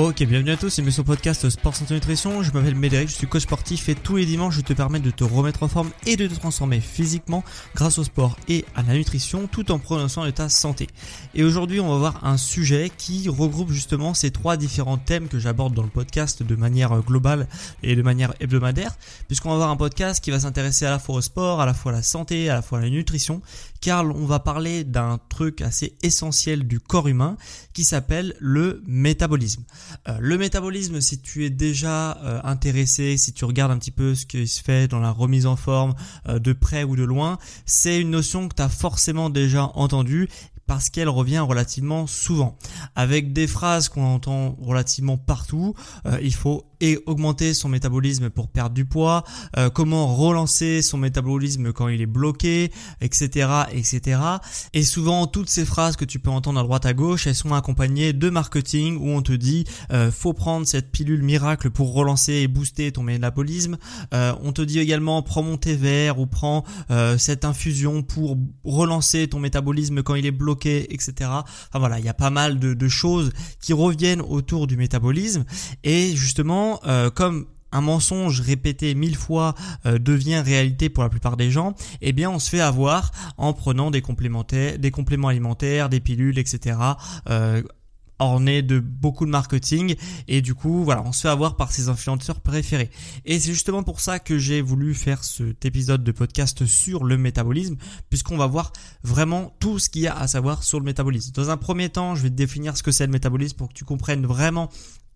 Ok, bienvenue à tous, c'est sur podcast Sport Santé Nutrition. Je m'appelle Médéric, je suis coach sportif et tous les dimanches je te permets de te remettre en forme et de te transformer physiquement grâce au sport et à la nutrition tout en prenant soin de ta santé. Et aujourd'hui on va voir un sujet qui regroupe justement ces trois différents thèmes que j'aborde dans le podcast de manière globale et de manière hebdomadaire puisqu'on va voir un podcast qui va s'intéresser à la fois au sport, à la fois à la santé, à la fois à la nutrition car on va parler d'un truc assez essentiel du corps humain qui s'appelle le métabolisme. Euh, le métabolisme, si tu es déjà euh, intéressé, si tu regardes un petit peu ce qui se fait dans la remise en forme euh, de près ou de loin, c'est une notion que tu as forcément déjà entendue parce qu'elle revient relativement souvent. Avec des phrases qu'on entend relativement partout, il faut et augmenter son métabolisme pour perdre du poids, euh, comment relancer son métabolisme quand il est bloqué, etc., etc. Et souvent, toutes ces phrases que tu peux entendre à droite à gauche, elles sont accompagnées de marketing où on te dit euh, faut prendre cette pilule miracle pour relancer et booster ton métabolisme. Euh, on te dit également prends mon thé vert ou prends euh, cette infusion pour relancer ton métabolisme quand il est bloqué, etc. Enfin voilà, il y a pas mal de, de choses qui reviennent autour du métabolisme et justement euh, comme un mensonge répété mille fois euh, devient réalité pour la plupart des gens, eh bien on se fait avoir en prenant des complémentaires, des compléments alimentaires, des pilules, etc. Euh, orné de beaucoup de marketing et du coup on se fait avoir par ses influenceurs préférés et c'est justement pour ça que j'ai voulu faire cet épisode de podcast sur le métabolisme puisqu'on va voir vraiment tout ce qu'il y a à savoir sur le métabolisme dans un premier temps je vais te définir ce que c'est le métabolisme pour que tu comprennes vraiment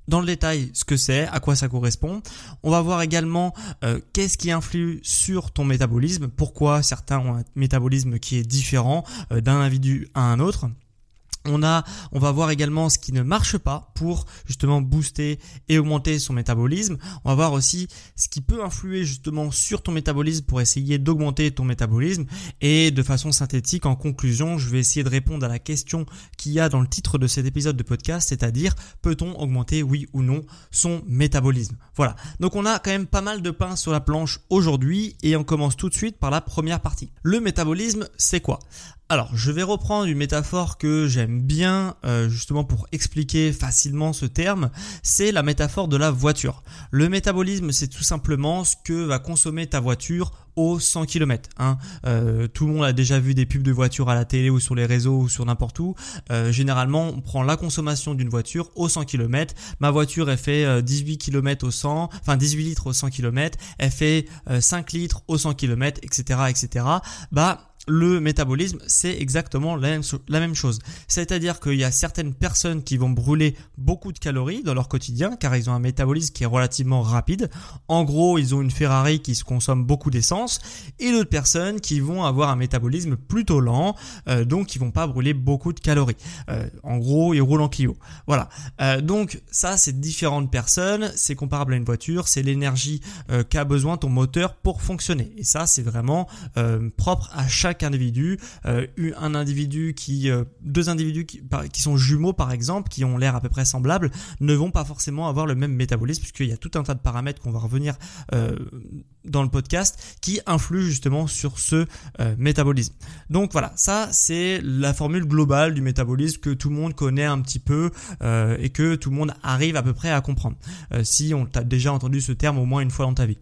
dans le détail ce que c'est, à quoi ça correspond. On va voir également euh, qu'est-ce qui influe sur ton métabolisme, pourquoi certains ont un métabolisme qui est différent euh, d'un individu à un autre. On a, on va voir également ce qui ne marche pas pour justement booster et augmenter son métabolisme. On va voir aussi ce qui peut influer justement sur ton métabolisme pour essayer d'augmenter ton métabolisme. Et de façon synthétique, en conclusion, je vais essayer de répondre à la question qu'il y a dans le titre de cet épisode de podcast, c'est-à-dire peut-on augmenter oui ou non son métabolisme? Voilà. Donc on a quand même pas mal de pain sur la planche aujourd'hui et on commence tout de suite par la première partie. Le métabolisme, c'est quoi? Alors, je vais reprendre une métaphore que j'aime bien euh, justement pour expliquer facilement ce terme, c'est la métaphore de la voiture. Le métabolisme, c'est tout simplement ce que va consommer ta voiture au 100 km. Hein. Euh, tout le monde a déjà vu des pubs de voitures à la télé ou sur les réseaux ou sur n'importe où. Euh, généralement, on prend la consommation d'une voiture au 100 km. Ma voiture, elle fait 18 km au 100, enfin 18 litres au 100 km. Elle fait 5 litres au 100 km, etc., etc. Bah le métabolisme, c'est exactement la même, chose. C'est-à-dire qu'il y a certaines personnes qui vont brûler beaucoup de calories dans leur quotidien car ils ont un métabolisme qui est relativement rapide. En gros, ils ont une Ferrari qui se consomme beaucoup d'essence et d'autres personnes qui vont avoir un métabolisme plutôt lent, euh, donc ils vont pas brûler beaucoup de calories. Euh, en gros, ils roulent en Clio. Voilà. Euh, donc ça, c'est différentes personnes, c'est comparable à une voiture, c'est l'énergie qu'a besoin ton moteur pour fonctionner. Et ça, c'est vraiment propre à chaque individu, euh, un individu qui, euh, deux individus qui, sont jumeaux par exemple, qui ont l'air à peu près semblables, ne vont pas forcément avoir le même métabolisme puisqu'il y a tout un tas de paramètres qu'on va revenir euh, dans le podcast qui influent justement sur ce métabolisme. Donc voilà, ça c'est la formule globale du métabolisme que tout le monde connaît un petit peu et que tout le monde arrive à peu près à comprendre. si on t'a déjà entendu ce terme au moins une fois dans ta vie.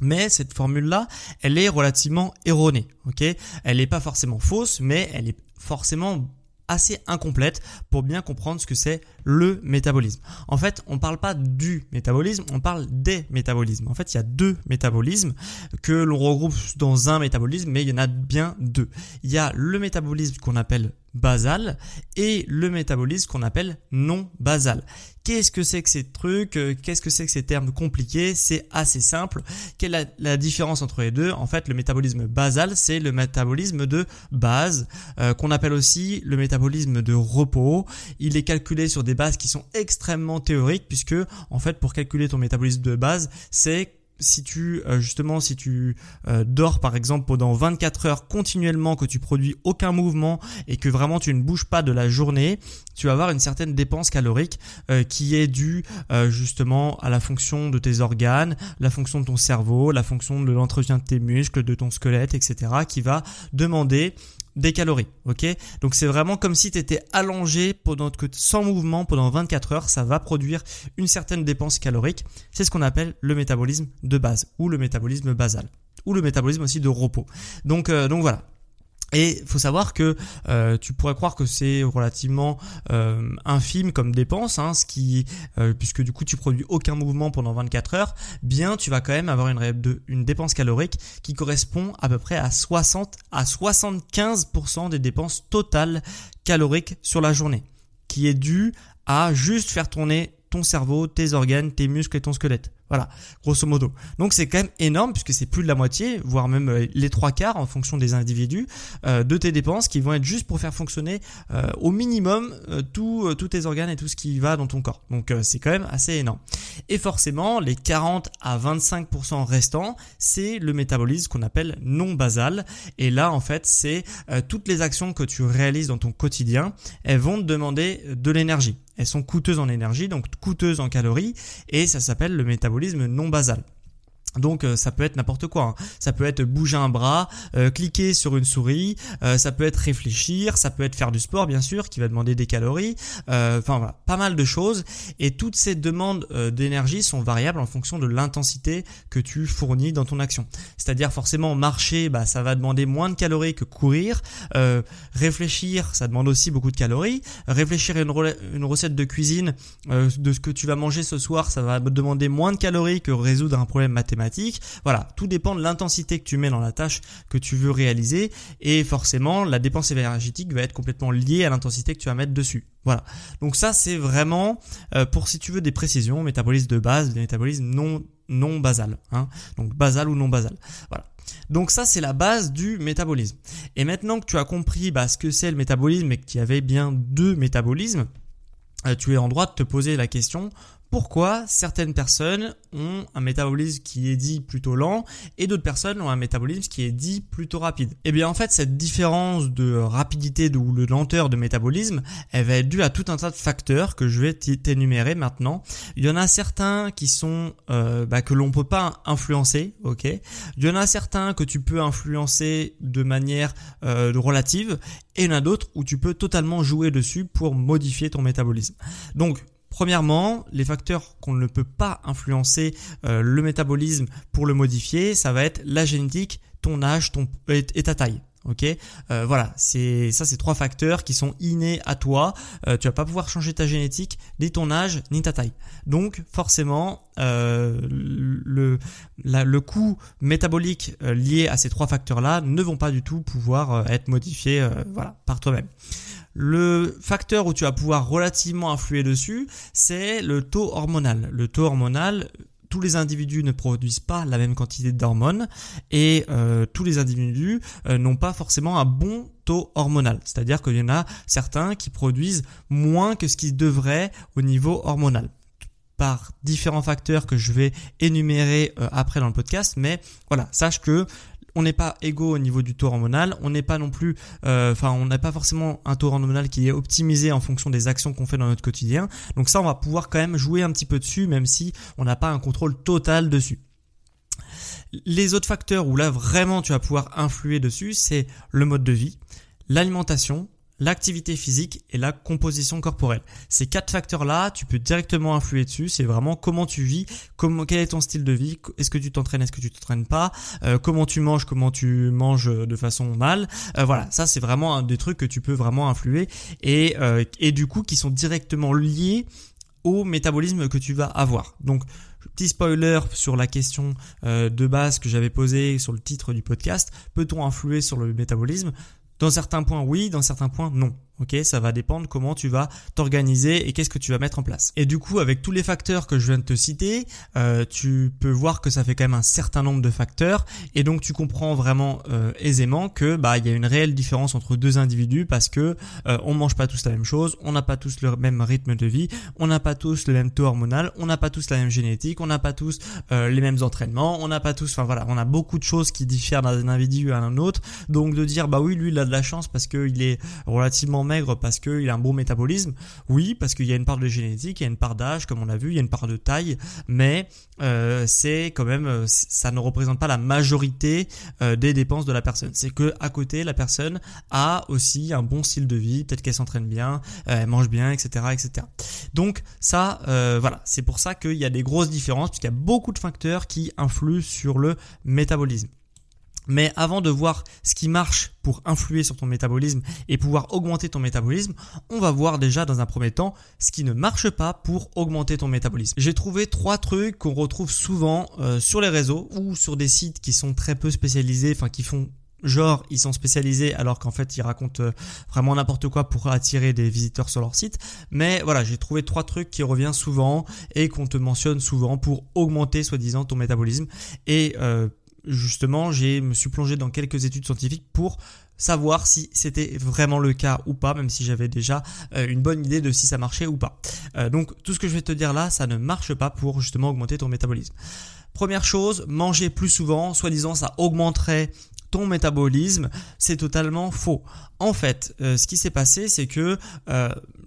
Mais cette formule-là, elle est relativement erronée, ok? Elle n'est pas forcément fausse, mais elle est forcément assez incomplète pour bien comprendre ce que c'est le métabolisme. En fait, on ne parle pas du métabolisme, on parle des métabolismes. En fait, il y a deux métabolismes que l'on regroupe dans un métabolisme, mais il y en a bien deux. Il y a le métabolisme qu'on appelle basal et le métabolisme qu'on appelle non basal. Qu'est-ce que c'est que ces trucs euh, Qu'est-ce que c'est que ces termes compliqués? C'est assez simple. Quelle est la, différence entre les deux? En fait, le métabolisme basal, c'est le métabolisme de base, euh, qu'on appelle aussi le métabolisme de repos. Il est calculé sur des bases qui sont extrêmement théoriques, puisque en fait, pour calculer ton métabolisme de base, c'est si tu euh, justement si tu euh, dors par exemple pendant 24 heures continuellement que tu produis aucun mouvement et que vraiment tu ne bouges pas de la journée, tu vas avoir une certaine dépense calorique euh, qui est due justement à la fonction de tes organes, la fonction de ton cerveau, la fonction de l'entretien de tes muscles, de ton squelette, etc. qui va demander des calories, ok? Donc c'est vraiment comme si tu étais allongé pendant que sans mouvement pendant 24 heures, ça va produire une certaine dépense calorique. C'est ce qu'on appelle le métabolisme de base ou le métabolisme basal ou le métabolisme aussi de repos. Donc euh, donc voilà. Et faut savoir que euh, tu pourrais croire que c'est relativement euh, infime comme dépense, hein, euh, puisque du coup tu produis aucun mouvement pendant 24 heures, bien tu vas quand même avoir une, une dépense calorique qui correspond à peu près à 60 à 75% des dépenses totales caloriques sur la journée, qui est due à juste faire tourner ton cerveau, tes organes, tes muscles et ton squelette. Voilà, grosso modo. Donc c'est quand même énorme puisque c'est plus de la moitié, voire même euh, les trois quarts en fonction des individus euh, de tes dépenses qui vont être juste pour faire fonctionner euh, au minimum tous tes organes et tout ce qui va dans ton corps. Donc c'est quand même assez énorme. Et forcément, les 40 à 25% restants, c'est le métabolisme qu'on appelle non basal. Et là, en fait, c'est toutes les actions que tu réalises dans ton quotidien, elles vont te demander de l'énergie. Elles sont coûteuses en énergie, donc coûteuses en calories, et ça s'appelle le métabolisme non basal. Donc euh, ça peut être n'importe quoi. Hein. Ça peut être bouger un bras, euh, cliquer sur une souris, euh, ça peut être réfléchir, ça peut être faire du sport bien sûr qui va demander des calories. Enfin voilà, pas mal de choses. Et toutes ces demandes d'énergie sont variables en fonction de l'intensité que tu fournis dans ton action. C'est-à-dire forcément marcher, bah, ça va demander moins de calories que courir. réfléchir, ça demande aussi beaucoup de calories. Réfléchir à une, une recette de cuisine de ce que tu vas manger ce soir, ça va demander moins de calories que résoudre un problème mathématique voilà, tout dépend de l'intensité que tu mets dans la tâche que tu veux réaliser et forcément la dépense énergétique va être complètement liée à l'intensité que tu vas mettre dessus. Voilà. Donc ça c'est vraiment euh, pour si tu veux des précisions, métabolisme de base, métabolisme non non basal, hein. donc basal ou non basal. Voilà. Donc ça c'est la base du métabolisme. Et maintenant que tu as compris bah, ce que c'est le métabolisme et qu'il y avait bien deux métabolismes, euh, tu es en droit de te poser la question pourquoi certaines personnes ont un métabolisme qui est dit plutôt lent et d'autres personnes ont un métabolisme qui est dit plutôt rapide. Eh bien en fait cette différence de rapidité ou de lenteur de métabolisme, elle va être due à tout un tas de facteurs que je vais t'énumérer maintenant. Il y en a certains qui sont euh, bah, que l'on peut pas influencer, ok? Il y en a certains que tu peux influencer de manière euh, relative et il y en a d'autres où tu peux totalement jouer dessus pour modifier ton métabolisme. Donc Premièrement, les facteurs qu'on ne peut pas influencer euh, le métabolisme pour le modifier, ça va être la génétique, ton âge, ton et, ta taille. Ok, euh, voilà, c'est ça, c'est trois facteurs qui sont innés à toi. Euh, tu vas pas pouvoir changer ta génétique, ni ton âge, ni ta taille. Donc forcément, le le coût métabolique lié à ces trois facteurs-là ne vont pas du tout pouvoir être modifiés, voilà, par toi-même. Le facteur où tu vas pouvoir relativement influer dessus, c'est le taux hormonal. Le taux hormonal, tous les individus ne produisent pas la même quantité d'hormones et euh, tous les individus euh, n'ont pas forcément un bon taux hormonal. C'est-à-dire qu'il y en a certains qui produisent moins que ce qu'ils devraient au niveau hormonal par différents facteurs que je vais énumérer euh, après dans le podcast. Mais voilà, sache que on n'est pas égaux au niveau du taux hormonal, on n'est pas non plus, euh, enfin, on n'a pas forcément un taux hormonal qui est optimisé en fonction des actions qu'on fait dans notre quotidien. Donc ça, on va pouvoir quand même jouer un petit peu dessus, même si on n'a pas un contrôle total dessus. Les autres facteurs où là vraiment tu vas pouvoir influer dessus, c'est le mode de vie, l'alimentation, l'activité physique et la composition corporelle. Ces quatre facteurs-là, tu peux directement influer dessus. C'est vraiment comment tu vis, comment, quel est ton style de vie, est-ce que tu t'entraînes, est-ce que tu t'entraînes pas, euh, comment tu manges, comment tu manges de façon mal. Euh, voilà, ça c'est vraiment des trucs que tu peux vraiment influer et, euh, et du coup qui sont directement liés au métabolisme que tu vas avoir. Donc Petit spoiler sur la question de base que j'avais posée sur le titre du podcast. Peut-on influer sur le métabolisme? Dans certains points, oui, dans certains points, non. Ok, ça va dépendre comment tu vas t'organiser et qu'est-ce que tu vas mettre en place. Et du coup, avec tous les facteurs que je viens de te citer, euh, tu peux voir que ça fait quand même un certain nombre de facteurs et donc tu comprends vraiment euh, aisément que bah il y a une réelle différence entre deux individus parce que euh, on mange pas tous la même chose, on n'a pas tous le même rythme de vie, on n'a pas tous le même taux hormonal, on n'a pas tous la même génétique, on n'a pas tous euh, les mêmes entraînements, on n'a pas tous, enfin voilà, on a beaucoup de choses qui diffèrent d'un individu à un autre. Donc de dire bah oui lui il a de la chance parce qu'il est relativement maigre parce qu'il a un bon métabolisme Oui, parce qu'il y a une part de génétique, il y a une part d'âge, comme on a vu, il y a une part de taille, mais euh, c'est quand même, euh, ça ne représente pas la majorité euh, des dépenses de la personne. C'est que à côté, la personne a aussi un bon style de vie, peut-être qu'elle s'entraîne bien, elle mange bien, etc., etc. Donc ça, voilà, c'est pour ça qu'il y a des grosses différences, puisqu'il y a beaucoup de facteurs qui influent sur le métabolisme. Mais avant de voir ce qui marche pour influer sur ton métabolisme et pouvoir augmenter ton métabolisme, on va voir déjà dans un premier temps ce qui ne marche pas pour augmenter ton métabolisme. J'ai trouvé trois trucs qu'on retrouve souvent euh, sur les réseaux ou sur des sites qui sont très peu spécialisés, enfin qui font genre ils sont spécialisés alors qu'en fait ils racontent euh, vraiment n'importe quoi pour attirer des visiteurs sur leur site. Mais voilà, j'ai trouvé trois trucs qui reviennent souvent et qu'on te mentionne souvent pour augmenter soi-disant ton métabolisme et euh, justement, j'ai me suis plongé dans quelques études scientifiques pour savoir si c'était vraiment le cas ou pas, même si j'avais déjà euh, une bonne idée de si ça marchait ou pas. Euh, donc tout ce que je vais te dire là, ça ne marche pas pour justement augmenter ton métabolisme. Première chose, manger plus souvent, soi-disant ça augmenterait ton métabolisme, c'est totalement faux. En fait, euh, ce qui s'est passé, c'est que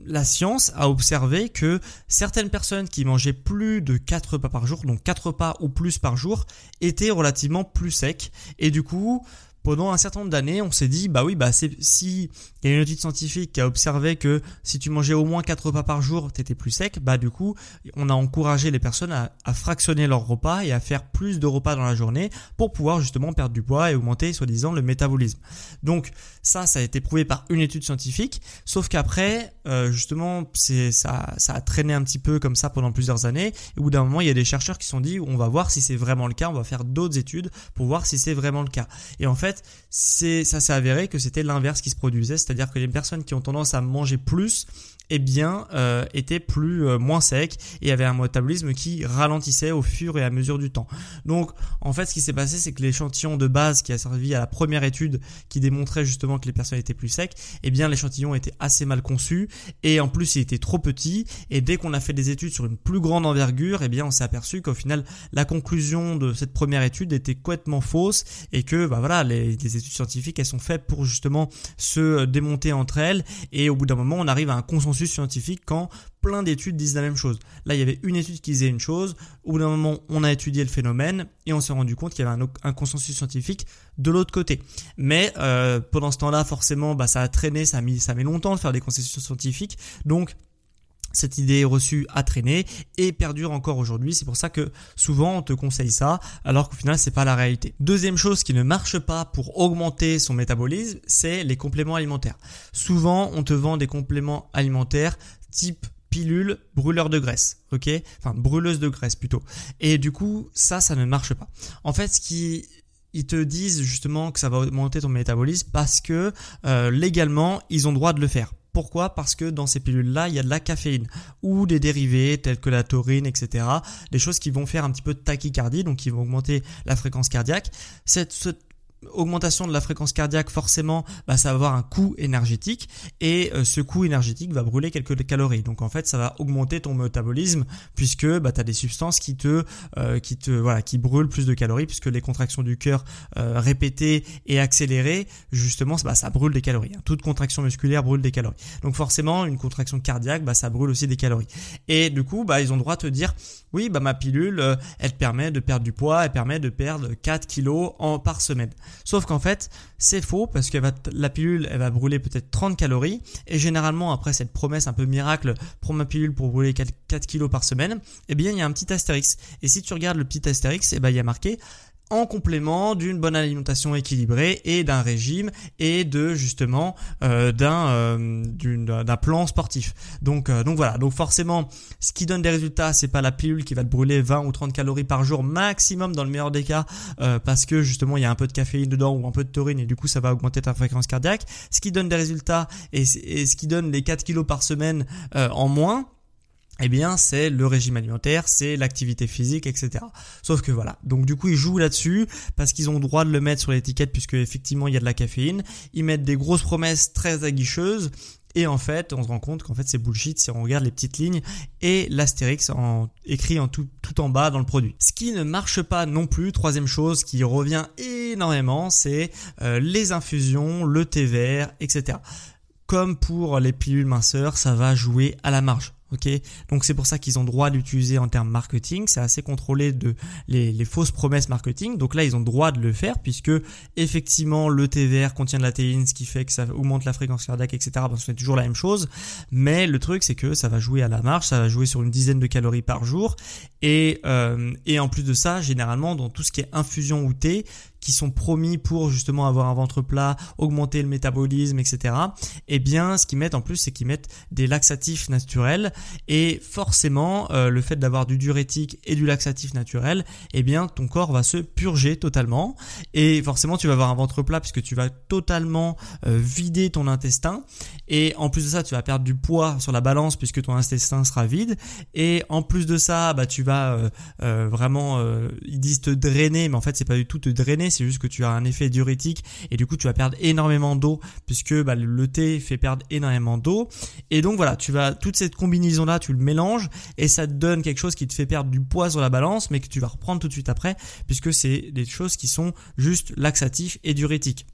la science a observé que certaines personnes qui mangeaient plus de 4 repas par jour, donc 4 repas ou plus par jour, étaient relativement plus secs. Et du coup, pendant un certain nombre d'années, on s'est dit, bah oui, bah si il y a une étude scientifique qui a observé que si tu mangeais au moins 4 repas par jour, t'étais plus sec, bah du coup, on a encouragé les personnes à, fractionner leurs repas et à faire plus de repas dans la journée pour pouvoir justement perdre du poids et augmenter, soi-disant, le métabolisme. Donc ça, ça a été prouvé par une étude scientifique, sauf qu'après, euh, justement, ça, ça a traîné un petit peu comme ça pendant plusieurs années. Et au bout d'un moment, il y a des chercheurs qui se sont dit, on va voir si c'est vraiment le cas, on va faire d'autres études pour voir si c'est vraiment le cas. Et en fait ça s'est avéré que c'était l'inverse qui se produisait, c'est-à-dire que les personnes qui ont tendance à manger plus eh bien, euh, était plus euh, moins sec et avait un métabolisme qui ralentissait au fur et à mesure du temps. Donc, en fait, ce qui s'est passé, c'est que l'échantillon de base qui a servi à la première étude qui démontrait justement que les personnes étaient plus secs, eh bien, l'échantillon était assez mal conçu et en plus, il était trop petit. Et dès qu'on a fait des études sur une plus grande envergure, eh bien, on s'est aperçu qu'au final, la conclusion de cette première étude était complètement fausse et que, bah voilà, les, les études scientifiques, elles sont faites pour justement se démonter entre elles et au bout d'un moment, on arrive à un consensus scientifique quand plein d'études disent la même chose. Là, il y avait une étude qui disait une chose, au bout d'un moment, on a étudié le phénomène et on s'est rendu compte qu'il y avait un, consensus scientifique de l'autre côté. Mais euh, pendant ce temps-là, forcément, bah, ça a traîné, ça a mis, ça met longtemps de faire des consensus scientifiques, donc cette idée reçue a traîné et perdure encore aujourd'hui. C'est pour ça que souvent on te conseille ça, alors qu'au final c'est pas la réalité. Deuxième chose qui ne marche pas pour augmenter son métabolisme, c'est les compléments alimentaires. Souvent on te vend des compléments alimentaires type pilule brûleur de graisse, ok? Enfin brûleuse de graisse plutôt. Et du coup ça, ça ne marche pas. En fait, ce qui ils te disent justement que ça va augmenter ton métabolisme parce que euh, légalement ils ont droit de le faire. Pourquoi? Parce que dans ces pilules-là, il y a de la caféine ou des dérivés tels que la taurine, etc. Des choses qui vont faire un petit peu de tachycardie, donc qui vont augmenter la fréquence cardiaque. Augmentation de la fréquence cardiaque, forcément, bah, ça va avoir un coût énergétique et euh, ce coût énergétique va brûler quelques calories. Donc en fait, ça va augmenter ton métabolisme puisque bah, tu as des substances qui te, euh, qui te, voilà, qui brûlent plus de calories puisque les contractions du cœur euh, répétées et accélérées, justement, bah, ça brûle des calories. Hein. Toute contraction musculaire brûle des calories. Donc forcément, une contraction cardiaque, bah, ça brûle aussi des calories. Et du coup, bah, ils ont droit de te dire, oui, bah, ma pilule, elle te permet de perdre du poids, elle permet de perdre 4 kilos en, par semaine. Sauf qu'en fait, c'est faux parce que la pilule, elle va brûler peut-être 30 calories. Et généralement, après cette promesse un peu miracle, prends ma pilule pour brûler 4, 4 kilos par semaine, eh bien, il y a un petit astérix. Et si tu regardes le petit astérix, eh ben, il y a marqué en complément d'une bonne alimentation équilibrée et d'un régime et de justement euh, d'un euh, d'un plan sportif. Donc euh, donc voilà, donc forcément ce qui donne des résultats, c'est pas la pilule qui va te brûler 20 ou 30 calories par jour maximum dans le meilleur des cas parce que justement il y a un peu de caféine dedans ou un peu de taurine et du coup ça va augmenter ta fréquence cardiaque. Ce qui donne des résultats et, ce qui donne les 4 kilos par semaine en moins, eh bien c'est le régime alimentaire, c'est l'activité physique, etc. Sauf que voilà, donc du coup ils jouent là-dessus parce qu'ils ont le droit de le mettre sur l'étiquette puisque effectivement il y a de la caféine. Ils mettent des grosses promesses très aguicheuses et en fait, on se rend compte qu'en fait, c'est bullshit si on regarde les petites lignes et l'astérix écrit tout en bas dans le produit. Ce qui ne marche pas non plus, troisième chose qui revient énormément, c'est euh, les infusions, le thé vert, etc. Comme pour les pilules minceurs, ça va jouer à la marge. Donc c'est pour ça qu'ils ont droit d'utiliser en termes marketing. C'est assez contrôlé de les, fausses promesses marketing. Donc là, ils ont droit de le faire puisque effectivement le TVR contient de la théine, ce qui fait que ça augmente la fréquence cardiaque, etc. Bon, c'est toujours la même chose. Mais le truc, c'est que ça va jouer à la marge, ça va jouer sur une dizaine de calories par jour. Et, euh, et en plus de ça, généralement, dans tout ce qui est infusion ou thé, qui sont promis pour justement avoir un ventre plat, augmenter le métabolisme, etc. Eh bien, ce qu'ils mettent en plus, c'est qu'ils mettent des laxatifs naturels. Et forcément, euh, le fait d'avoir du diurétique et du laxatif naturel, eh bien, ton corps va se purger totalement. Et forcément, tu vas avoir un ventre plat puisque tu vas totalement euh, vider ton intestin. Et en plus de ça, tu vas perdre du poids sur la balance puisque ton intestin sera vide. Et en plus de ça, bah tu vas euh, vraiment, ils disent te drainer, mais en fait, c'est pas du tout te drainer c'est juste que tu as un effet diurétique et du coup tu vas perdre énormément d'eau puisque bah, le thé fait perdre énormément d'eau. Et donc voilà, tu vas toute cette combinaison là, tu le mélanges et ça te donne quelque chose qui te fait perdre du poids sur la balance, mais que tu vas reprendre tout de suite après puisque c'est des choses qui sont juste laxatifs et diurétiques.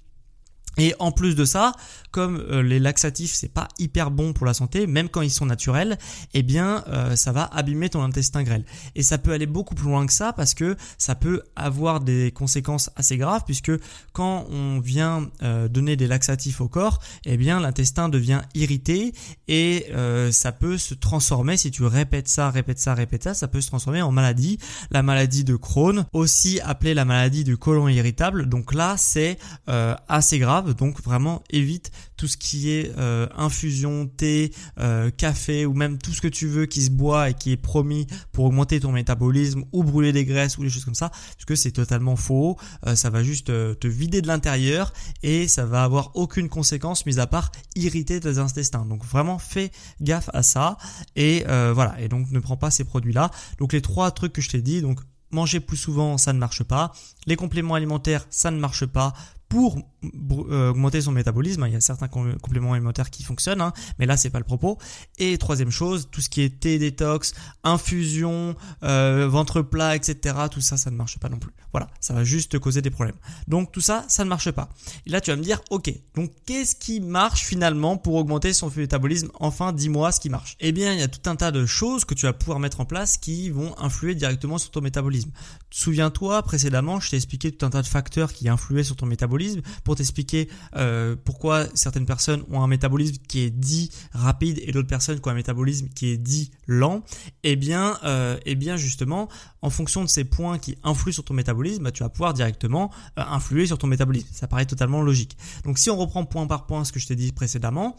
Et en plus de ça, comme euh, les laxatifs c'est pas hyper bon pour la santé, même quand ils sont naturels, eh bien euh, ça va abîmer ton intestin grêle. Et ça peut aller beaucoup plus loin que ça parce que ça peut avoir des conséquences assez graves puisque quand on vient euh, donner des laxatifs au corps, eh bien l'intestin devient irrité et ça peut se transformer si tu répètes ça, répètes ça, répètes ça, ça peut se transformer en maladie, la maladie de Crohn, aussi appelée la maladie du côlon irritable. Donc là c'est assez grave donc vraiment évite tout ce qui est euh, infusion, thé, euh, café ou même tout ce que tu veux qui se boit et qui est promis pour augmenter ton métabolisme ou brûler des graisses ou des choses comme ça, parce que c'est totalement faux. Euh, ça va juste te vider de l'intérieur et ça va avoir aucune conséquence mis à part irriter tes intestins. Donc vraiment fais gaffe à ça et voilà. Et donc ne prends pas ces produits-là. Donc les trois trucs que je t'ai dit, donc manger plus souvent, ça ne marche pas. Les compléments alimentaires, ça ne marche pas pour euh, augmenter son métabolisme. Il y a certains compléments alimentaires qui fonctionnent, hein, mais là c'est pas le propos. Et troisième chose, tout ce qui est thé détox, infusion, euh, ventre plat, etc. Tout ça, ça ne marche pas non plus. Voilà, ça va juste te causer des problèmes. Donc tout ça, ça ne marche pas. Et là tu vas me dire, ok, donc qu'est-ce qui marche finalement pour augmenter son métabolisme Enfin, dis-moi ce qui marche. Eh bien, il y a tout un tas de choses que tu vas pouvoir mettre en place qui vont influer directement sur ton métabolisme. Souviens-toi, précédemment, je t'ai expliqué tout un tas de facteurs qui influaient sur ton métabolisme pour t'expliquer euh, pourquoi certaines personnes ont un métabolisme qui est dit rapide et d'autres personnes qui ont un métabolisme qui est dit lent. Eh bien, euh, eh justement, en fonction de ces points qui influent sur ton métabolisme, bah, tu vas pouvoir directement euh, influer sur ton métabolisme. Ça paraît totalement logique. Donc si on reprend point par point ce que je t'ai dit précédemment,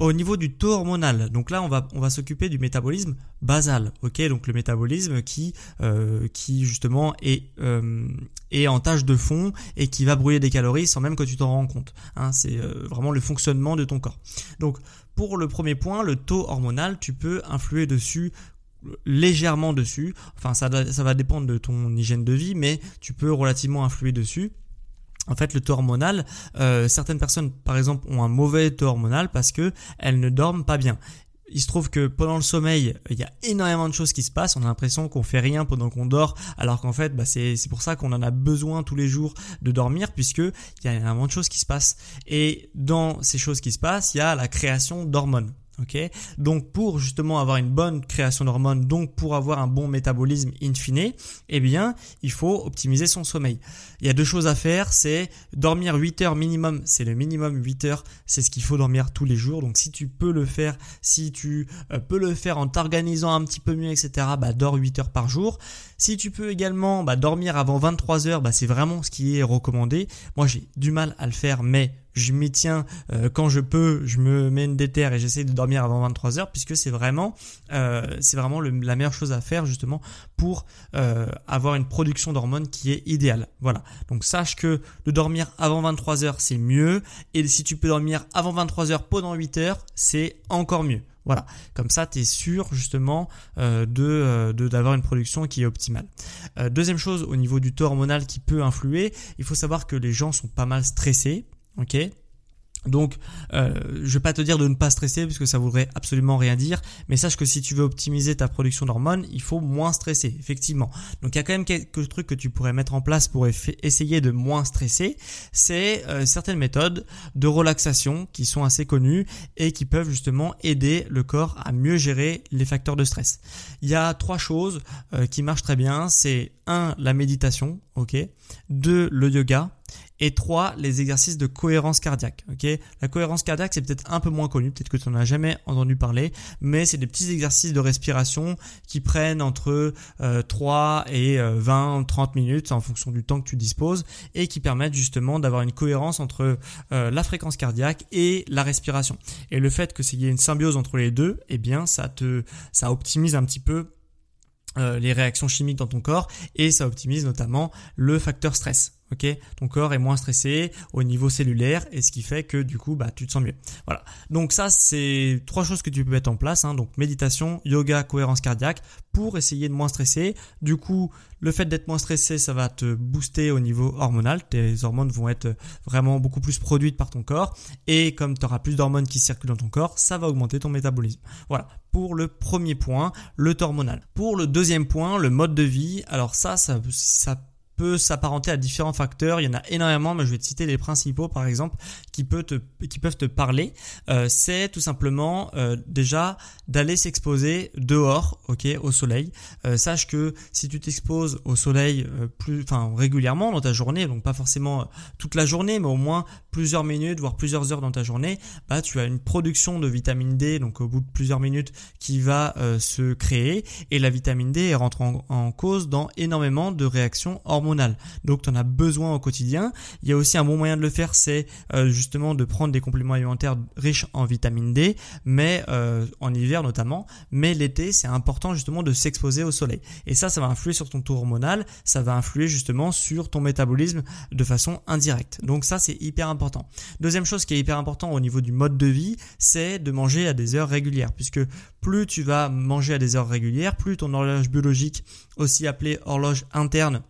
au niveau du taux hormonal, donc là on va on va s'occuper du métabolisme basal, ok, donc le métabolisme qui euh, qui justement est euh, est en tâche de fond et qui va brûler des calories sans même que tu t'en rends compte. Hein, c'est euh, vraiment le fonctionnement de ton corps. Donc pour le premier point, le taux hormonal, tu peux influer dessus légèrement dessus. Enfin ça ça va dépendre de ton hygiène de vie, mais tu peux relativement influer dessus. En fait, le taux hormonal, euh, certaines personnes, par exemple, ont un mauvais taux hormonal parce que elles ne dorment pas bien. Il se trouve que pendant le sommeil, il y a énormément de choses qui se passent. On a l'impression qu'on fait rien pendant qu'on dort, alors qu'en fait, bah, c'est pour ça qu'on en a besoin tous les jours de dormir, puisque il y a énormément de choses qui se passent. Et dans ces choses qui se passent, il y a la création d'hormones. Donc pour justement avoir une bonne création d'hormones, donc pour avoir un bon métabolisme in fine, eh bien, il faut optimiser son sommeil. Il y a deux choses à faire, c'est dormir 8 heures minimum, c'est le minimum 8 heures, c'est ce qu'il faut dormir tous les jours. Donc si tu peux le faire, si tu euh, peux le faire en t'organisant un petit peu mieux, etc., bah dors 8 heures par jour. Si tu peux également bah, dormir avant 23 heures, bah, c'est vraiment ce qui est recommandé. Moi j'ai du mal à le faire, mais je m'y tiens euh, quand je peux, je me mets une déterre et j'essaie de dormir avant 23 heures puisque c'est vraiment, euh, la meilleure chose à faire justement pour euh, avoir une production d'hormones qui est idéale. Voilà. Donc sache que de dormir avant 23 heures c'est mieux et si tu peux dormir avant 23 heures pendant 8 heures c'est encore mieux. Voilà, comme ça tu es sûr justement de d'avoir une production qui est optimale. deuxième chose au niveau du taux hormonal qui peut influer, il faut savoir que les gens sont pas mal stressés Ok? Donc, euh, je vais pas te dire de ne pas stresser parce que ça voudrait absolument rien dire, mais sache que si tu veux optimiser ta production d'hormones, il faut moins stresser, effectivement. Donc, il y a quand même quelques trucs que tu pourrais mettre en place pour essayer de moins stresser. C'est euh, certaines méthodes de relaxation qui sont assez connues et qui peuvent justement aider le corps à mieux gérer les facteurs de stress. Il y a trois choses euh, qui marchent très bien. C'est un, la méditation, ok. Deux, le yoga et trois, les exercices de cohérence cardiaque. La cohérence cardiaque c'est peut-être un peu moins connu, peut-être que tu n'en as jamais entendu parler, mais c'est des petits exercices de respiration qui prennent entre 3 euh, et 20, euh, 30 minutes en fonction du temps que tu disposes et qui permettent justement d'avoir une cohérence entre euh, la fréquence cardiaque et la respiration. Et le fait que qu'il y ait une symbiose entre les deux, eh bien ça te ça optimise un petit peu les réactions chimiques dans ton corps et ça optimise notamment le facteur stress. Ok, ton corps est moins stressé au niveau cellulaire et ce qui fait que du coup bah tu te sens mieux. Voilà. Donc ça c'est trois choses que tu peux mettre en place. Hein. Donc méditation, yoga, cohérence cardiaque pour essayer de moins stresser. Du coup le fait d'être moins stressé ça va te booster au niveau hormonal. Tes hormones vont être vraiment beaucoup plus produites par ton corps et comme tu auras plus d'hormones qui circulent dans ton corps, ça va augmenter ton métabolisme. Voilà pour le premier point, le hormonal. Pour le deuxième point, le mode de vie. Alors ça ça ça peut s'apparenter à différents facteurs. Il y en a énormément, mais je vais te citer les principaux, par exemple, qui, peut te, peuvent te parler. Euh, c'est tout simplement euh, déjà d'aller s'exposer dehors, au soleil. Euh, sache que si tu t'exposes au soleil plus, régulièrement dans ta journée, donc pas forcément toute la journée, mais au moins plusieurs minutes, voire plusieurs heures dans ta journée, bah tu as une production de vitamine D, donc au bout de plusieurs minutes, qui va se créer. Et la vitamine D rentre en, en cause dans énormément de réactions hormonales donc tu en as besoin au quotidien. Il y a aussi un bon moyen de le faire, c'est euh, justement de prendre des compléments alimentaires riches en vitamine D, mais euh, en hiver notamment. Mais l'été, c'est important justement de s'exposer au soleil. Et ça, ça va influer sur ton taux hormonal, ça va influer justement sur ton métabolisme de façon indirecte. Donc ça, c'est hyper important. Deuxième chose qui est hyper important au niveau du mode de vie, c'est de manger à des heures régulières, puisque plus tu vas manger à des heures régulières, plus ton horloge biologique, aussi appelée horloge interne,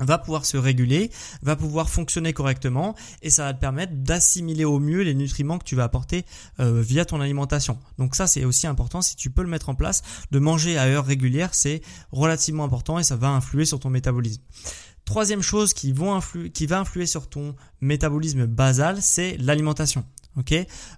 va pouvoir se réguler, va pouvoir fonctionner correctement et ça va te permettre d'assimiler au mieux les nutriments que tu vas apporter euh, via ton alimentation. Donc ça c'est aussi important si tu peux le mettre en place, de manger à heure régulière c'est relativement important et ça va influer sur ton métabolisme. Troisième chose qui, va influer sur ton métabolisme basal, c'est l'alimentation. Ok,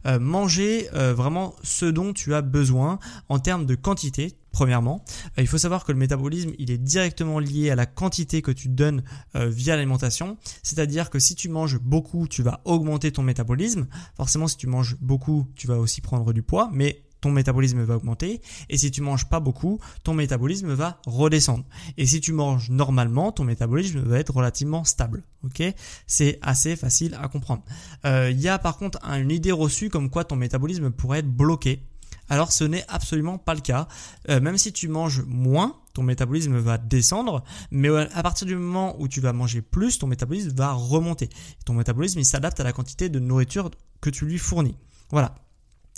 euh, manger euh, vraiment ce dont tu as besoin en termes de quantité. Premièrement, euh, il faut savoir que le métabolisme, il est directement lié à la quantité que tu donnes via l'alimentation. C'est-à-dire que si tu manges beaucoup, tu vas augmenter ton métabolisme. Forcément, si tu manges beaucoup, tu vas aussi prendre du poids, mais ton métabolisme va augmenter. Et si tu manges pas beaucoup, ton métabolisme va redescendre. Et si tu manges normalement, ton métabolisme va être relativement stable. Ok? C'est assez facile à comprendre. Euh, il y a par contre une idée reçue comme quoi ton métabolisme pourrait être bloqué. Alors ce n'est absolument pas le cas. Euh, même si tu manges moins, ton métabolisme va descendre, mais à partir du moment où tu vas manger plus, ton métabolisme va remonter. Ton métabolisme, il s'adapte à la quantité de nourriture que tu lui fournis. Voilà.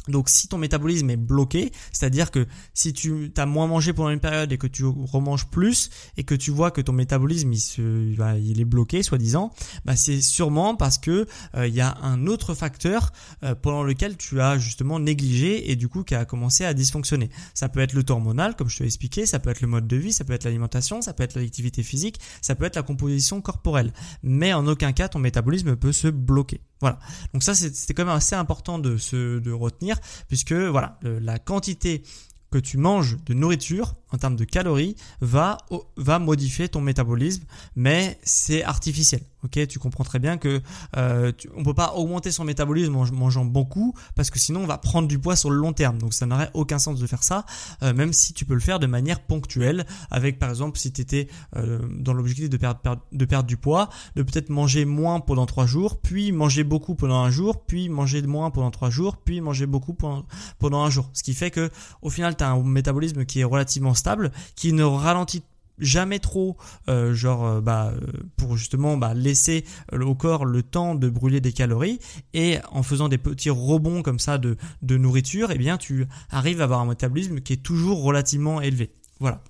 Donc si ton métabolisme est bloqué, c'est-à-dire que si tu as moins mangé pendant une période et que tu remanges plus et que tu vois que ton métabolisme il, est bloqué soi-disant, bah c'est sûrement parce que euh, il y a un autre facteur euh, pendant lequel tu as justement négligé et du coup qui a commencé à dysfonctionner. Ça peut être le taux hormonal comme je te l'ai expliqué, ça peut être le mode de vie, ça peut être l'alimentation, ça peut être l'activité physique, ça peut être la composition corporelle. Mais en aucun cas ton métabolisme peut se bloquer. Voilà. Donc ça, c'était quand même assez important de se de retenir, puisque voilà, la quantité que tu manges de nourriture en termes de calories va, va modifier ton métabolisme, mais c'est artificiel. Ok, tu comprends très bien que euh, on peut pas augmenter son métabolisme en mangeant beaucoup parce que sinon on va prendre du poids sur le long terme. Donc ça n'aurait aucun sens de faire ça, euh, même si tu peux le faire de manière ponctuelle, avec par exemple si tu étais euh, dans l'objectif de perdre, de perdre du poids, de peut-être manger moins pendant trois jours, puis manger beaucoup pendant un jour, puis manger moins pendant trois jours, puis manger beaucoup pendant, pendant un jour. Ce qui fait que au final tu as un métabolisme qui est relativement stable, qui ne ralentit jamais trop euh, genre euh, bah euh, pour justement bah, laisser au corps le temps de brûler des calories et en faisant des petits rebonds comme ça de, de nourriture eh bien tu arrives à avoir un métabolisme qui est toujours relativement élevé voilà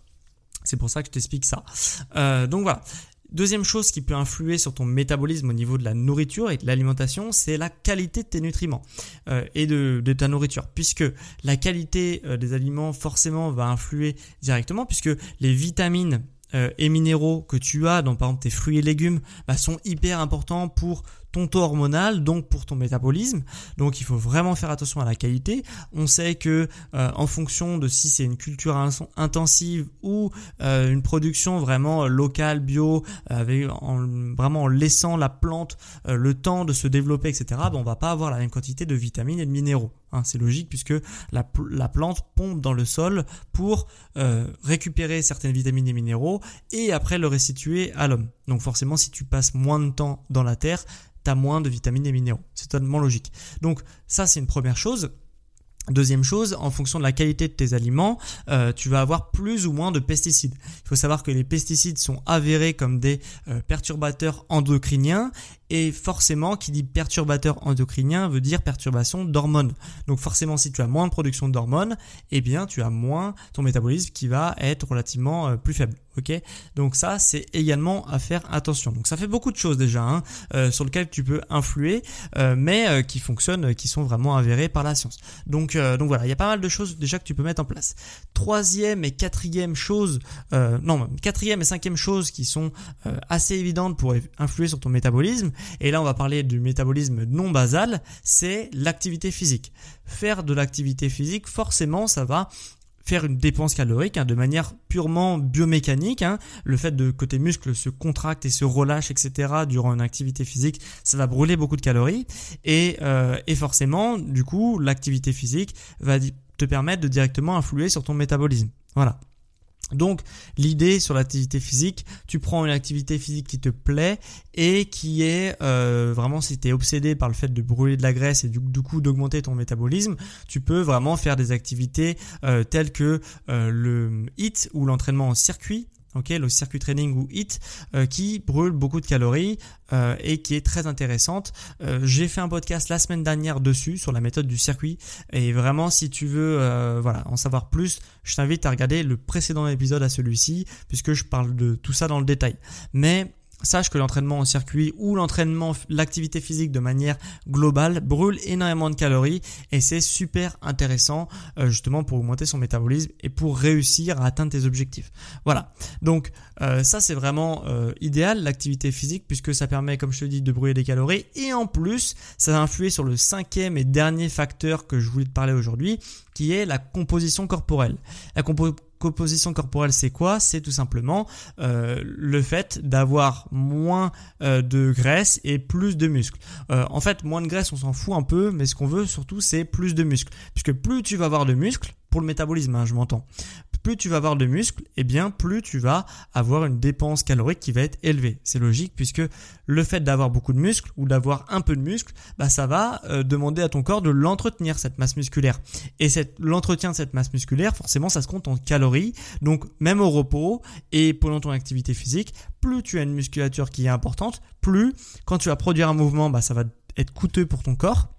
c'est pour ça que je t'explique ça. donc voilà. Deuxième chose qui peut influer sur ton métabolisme au niveau de la nourriture et de l'alimentation, c'est la qualité de tes nutriments euh, et de, ta nourriture, puisque la qualité euh, des aliments forcément va influer directement, puisque les vitamines euh, et minéraux que tu as dans par exemple tes fruits et légumes bah, sont hyper importants pour hormonal, donc pour ton métabolisme. Donc il faut vraiment faire attention à la qualité. On sait que euh, en fonction de si c'est une culture intensive ou euh, une production vraiment locale, bio, avec, en, vraiment en laissant la plante euh, le temps de se développer, etc., ben, on va pas avoir la même quantité de vitamines et de minéraux. Hein, c'est logique puisque la, la, plante pompe dans le sol pour récupérer certaines vitamines et minéraux et après le restituer à l'homme. Donc forcément, si tu passes moins de temps dans la terre, moins de vitamines et minéraux. C'est totalement logique. Donc ça, c'est une première chose. Deuxième chose, en fonction de la qualité de tes aliments, euh, tu vas avoir plus ou moins de pesticides. Il faut savoir que les pesticides sont avérés comme des euh, perturbateurs endocriniens et forcément, qui dit perturbateur endocrinien veut dire perturbation d'hormones. Donc forcément, si tu as moins de production d'hormones, eh bien, tu as moins ton métabolisme qui va être relativement euh, plus faible. Ok? Donc ça, c'est également à faire attention. Donc ça fait beaucoup de choses déjà hein, euh, sur lesquelles tu peux influer, euh, mais qui fonctionnent, qui sont vraiment avérées par la science. Donc, donc voilà, il y a pas mal de choses déjà que tu peux mettre en place. Troisième et quatrième chose, non, quatrième et cinquième chose qui sont assez évidentes pour influer sur ton métabolisme, et là on va parler du métabolisme non basal, c'est l'activité physique. Faire de l'activité physique, forcément, ça va faire une dépense calorique hein, de manière purement biomécanique. Hein. Le fait de que tes muscles se contractent et se relâchent, etc. durant une activité physique, ça va brûler beaucoup de calories. Et, euh, et forcément, du coup, l'activité physique va te permettre de directement influer sur ton métabolisme. Voilà. Donc l'idée sur l'activité physique, tu prends une activité physique qui te plaît et qui est euh, vraiment si tu es obsédé par le fait de brûler de la graisse et du, coup d'augmenter ton métabolisme, tu peux vraiment faire des activités euh, telles que euh, le HIT ou l'entraînement en circuit ok, le circuit training ou HIT, euh, qui brûle beaucoup de calories euh, et qui est très intéressante. Euh, j'ai fait un podcast la semaine dernière dessus sur la méthode du circuit et vraiment si tu veux voilà en savoir plus, je t'invite à regarder le précédent épisode à celui-ci puisque je parle de tout ça dans le détail. Mais Sache que l'entraînement en circuit ou l'entraînement, l'activité physique de manière globale brûle énormément de calories et c'est super intéressant euh, justement pour augmenter son métabolisme et pour réussir à atteindre tes objectifs. Voilà. Donc euh, ça c'est vraiment euh, idéal l'activité physique puisque ça permet comme je te dis de brûler des calories et en plus ça va influer sur le cinquième et dernier facteur que je voulais te parler aujourd'hui qui est la composition corporelle. Composition corporelle, c'est quoi? C'est tout simplement euh, le fait d'avoir moins euh, de graisse et plus de muscles. Euh, en fait, moins de graisse, on s'en fout un peu, mais ce qu'on veut surtout, c'est plus de muscles. Puisque plus tu vas avoir de muscles, pour le métabolisme, hein, je m'entends, plus tu vas avoir de muscles, et eh bien plus tu vas avoir une dépense calorique qui va être élevée. C'est logique puisque le fait d'avoir beaucoup de muscles ou d'avoir un peu de muscles, bah ça va euh, demander à ton corps de l'entretenir cette masse musculaire. Et l'entretien de cette masse musculaire, forcément, ça se compte en calories. Donc même au repos et pendant ton activité physique, plus tu as une musculature qui est importante, plus quand tu vas produire un mouvement, bah ça va être coûteux pour ton corps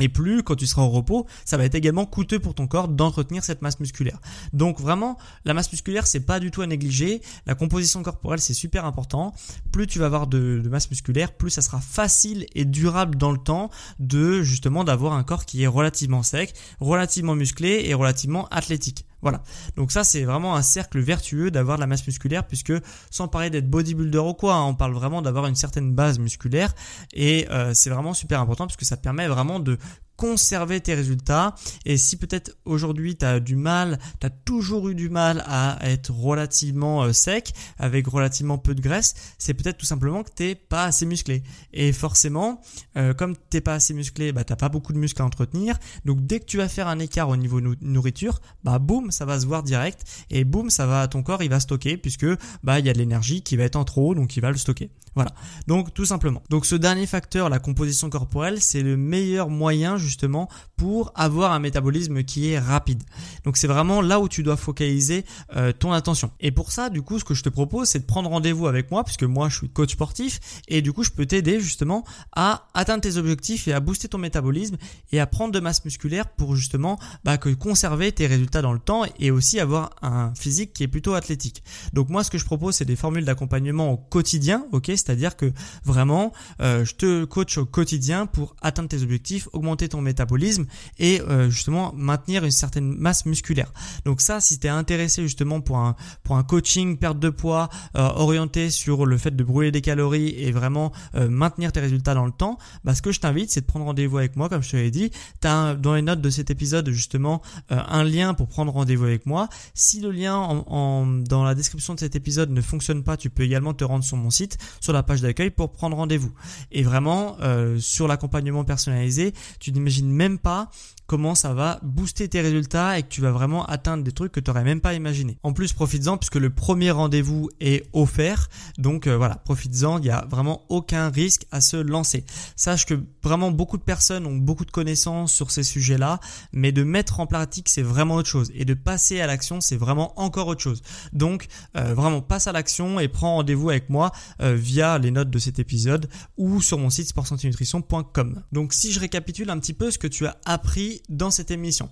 Et plus, quand tu seras au repos, ça va être également coûteux pour ton corps d'entretenir cette masse musculaire. Donc vraiment, la masse musculaire, c'est pas du tout à négliger. La composition corporelle, c'est super important. Plus tu vas avoir de, de, masse musculaire, plus ça sera facile et durable dans le temps de justement d'avoir un corps qui est relativement sec, relativement musclé et relativement athlétique. Voilà. Donc ça, c'est vraiment un cercle vertueux d'avoir de la masse musculaire puisque sans parler d'être bodybuilder ou quoi, hein, on parle vraiment d'avoir une certaine base musculaire et euh, c'est vraiment super important parce que ça te permet vraiment de conserver tes résultats. Et si peut-être aujourd'hui tu as du mal, tu as toujours eu du mal à être relativement euh, sec, avec relativement peu de graisse, c'est peut-être tout simplement que t'es pas assez musclé. Et forcément, euh, comme t'es pas assez musclé, bah t'as pas beaucoup de muscles à entretenir. Donc dès que tu vas faire un écart au niveau nourriture, bah boum, ça va se voir direct et boum, ça va ton corps, il va stocker puisque bah il y a de l'énergie qui va être en trop, donc il va le stocker. Voilà. Donc tout simplement. Donc ce dernier facteur, la composition corporelle, c'est le meilleur moyen justement pour avoir un métabolisme qui est rapide. Donc c'est vraiment là où tu dois focaliser euh, ton attention. Et pour ça, du coup, ce que je te propose, c'est de prendre rendez-vous avec moi, puisque moi je suis coach sportif, et du coup je peux t'aider justement à atteindre tes objectifs et à booster ton métabolisme et à prendre de masse musculaire pour justement bah, que conserver tes résultats dans le temps et aussi avoir un physique qui est plutôt athlétique. Donc moi ce que je propose, c'est des formules d'accompagnement au quotidien, ok? C'est-à-dire que vraiment, euh, je te coach au quotidien pour atteindre tes objectifs, augmenter ton métabolisme et euh, justement maintenir une certaine masse musculaire. Donc ça, si tu es intéressé justement pour un, pour un coaching perte de poids euh, orienté sur le fait de brûler des calories et vraiment maintenir tes résultats dans le temps, bah, ce que je t'invite, c'est de prendre rendez-vous avec moi, comme je te l'ai dit. Tu as dans les notes de cet épisode justement un lien pour prendre rendez-vous avec moi. Si le lien en, dans la description de cet épisode ne fonctionne pas, tu peux également te rendre sur mon site, sur la page d'accueil pour prendre rendez-vous. Et vraiment, euh, sur l'accompagnement personnalisé, tu n'imagines même pas comment ça va booster tes résultats et que tu vas vraiment atteindre des trucs que tu n'aurais même pas imaginé. En plus, profites-en puisque le premier rendez-vous est offert. Donc euh, voilà, profites-en, il n'y a vraiment aucun risque à se lancer. Sache que vraiment beaucoup de personnes ont beaucoup de connaissances sur ces sujets-là, mais de mettre en pratique, c'est vraiment autre chose. Et de passer à l'action, c'est vraiment encore autre chose. Donc euh, vraiment, passe à l'action et prends rendez-vous avec moi euh, via les notes de cet épisode ou sur mon site sportsantinutrition.com. Donc si je récapitule un petit peu ce que tu as appris dans cette émission.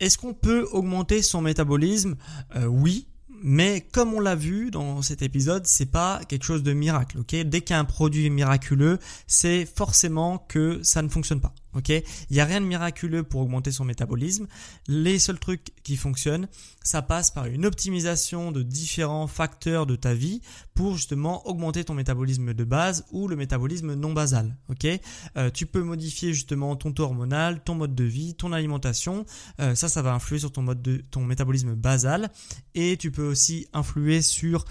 Est-ce qu'on peut augmenter son métabolisme? Euh, Oui, mais comme on l'a vu dans cet épisode, c'est pas quelque chose de miracle, Dès qu'il y a un produit miraculeux, c'est forcément que ça ne fonctionne pas. Il y a rien de miraculeux pour augmenter son métabolisme. Les seuls trucs qui fonctionnent, ça passe par une optimisation de différents facteurs de ta vie pour justement augmenter ton métabolisme de base ou le métabolisme non basal. Euh, tu peux modifier justement ton taux hormonal, ton mode de vie, ton alimentation. Euh, ça, ça va influer sur ton métabolisme basal et tu peux aussi influer sur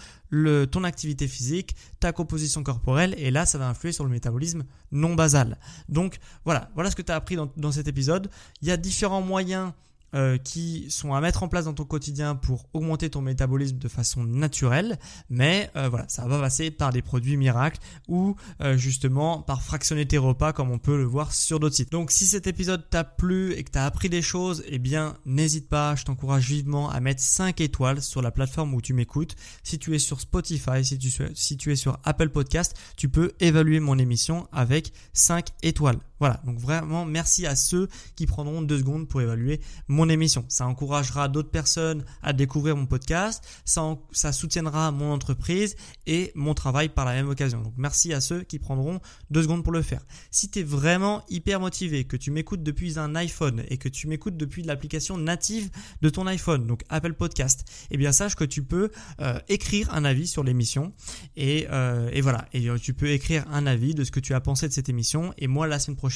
ton activité physique, ta composition corporelle, et là, ça va influer sur le métabolisme non basal. Donc voilà, voilà ce que tu as appris dans cet épisode. Il y a différents moyens euh, qui sont à mettre en place dans ton quotidien pour augmenter ton métabolisme de façon naturelle, mais euh, voilà, ça va passer par des produits miracles ou euh, justement par fractionner tes repas comme on peut le voir sur d'autres sites. Donc si cet épisode t'a plu et que tu as appris des choses, eh bien n'hésite pas, je t'encourage vivement à mettre 5 étoiles sur la plateforme où tu m'écoutes. Si tu es sur Spotify, si tu, si tu es sur Apple Podcast, tu peux évaluer mon émission avec 5 étoiles. Voilà, donc vraiment merci à ceux qui prendront deux secondes pour évaluer mon émission. Ça encouragera d'autres personnes à découvrir mon podcast, ça, ça soutiendra mon entreprise et mon travail par la même occasion. Donc merci à ceux qui prendront deux secondes pour le faire. Si tu es vraiment hyper motivé, que tu m'écoutes depuis un iPhone et que tu m'écoutes depuis l'application native de ton iPhone, donc Apple Podcast, eh bien sache que tu peux euh, écrire un avis sur l'émission et, euh, et voilà, et euh, tu peux écrire un avis de ce que tu as pensé de cette émission et moi la semaine prochaine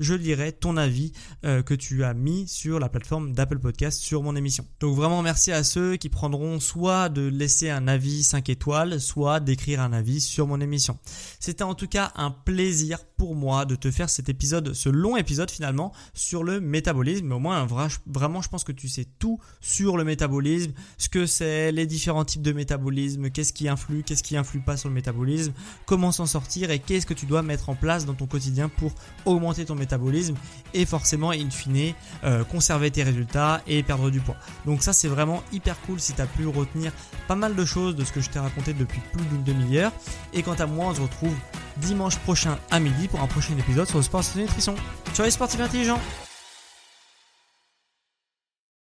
je lirai ton avis euh, que tu as mis sur la plateforme d'Apple Podcast sur mon émission. Donc vraiment merci à ceux qui prendront soit de laisser un avis 5 étoiles, soit d'écrire un avis sur mon émission. C'était en tout cas un plaisir pour moi de te faire cet épisode, ce long épisode finalement sur le métabolisme. Mais au moins vraiment je pense que tu sais tout sur le métabolisme, ce que c'est, les différents types de métabolisme, qu'est-ce qui influe, qu'est-ce qui influe pas sur le métabolisme, comment s'en sortir et qu'est-ce que tu dois mettre en place dans ton quotidien pour augmenter ton métabolisme et forcément in fine euh, conserver tes résultats et perdre du poids. Donc ça c'est vraiment hyper cool si tu as pu retenir pas mal de choses de ce que je t'ai raconté depuis plus d'une demi-heure. Et quant à moi on se retrouve dimanche prochain à midi pour un prochain épisode sur le sport et la nutrition. Ciao les sportifs intelligents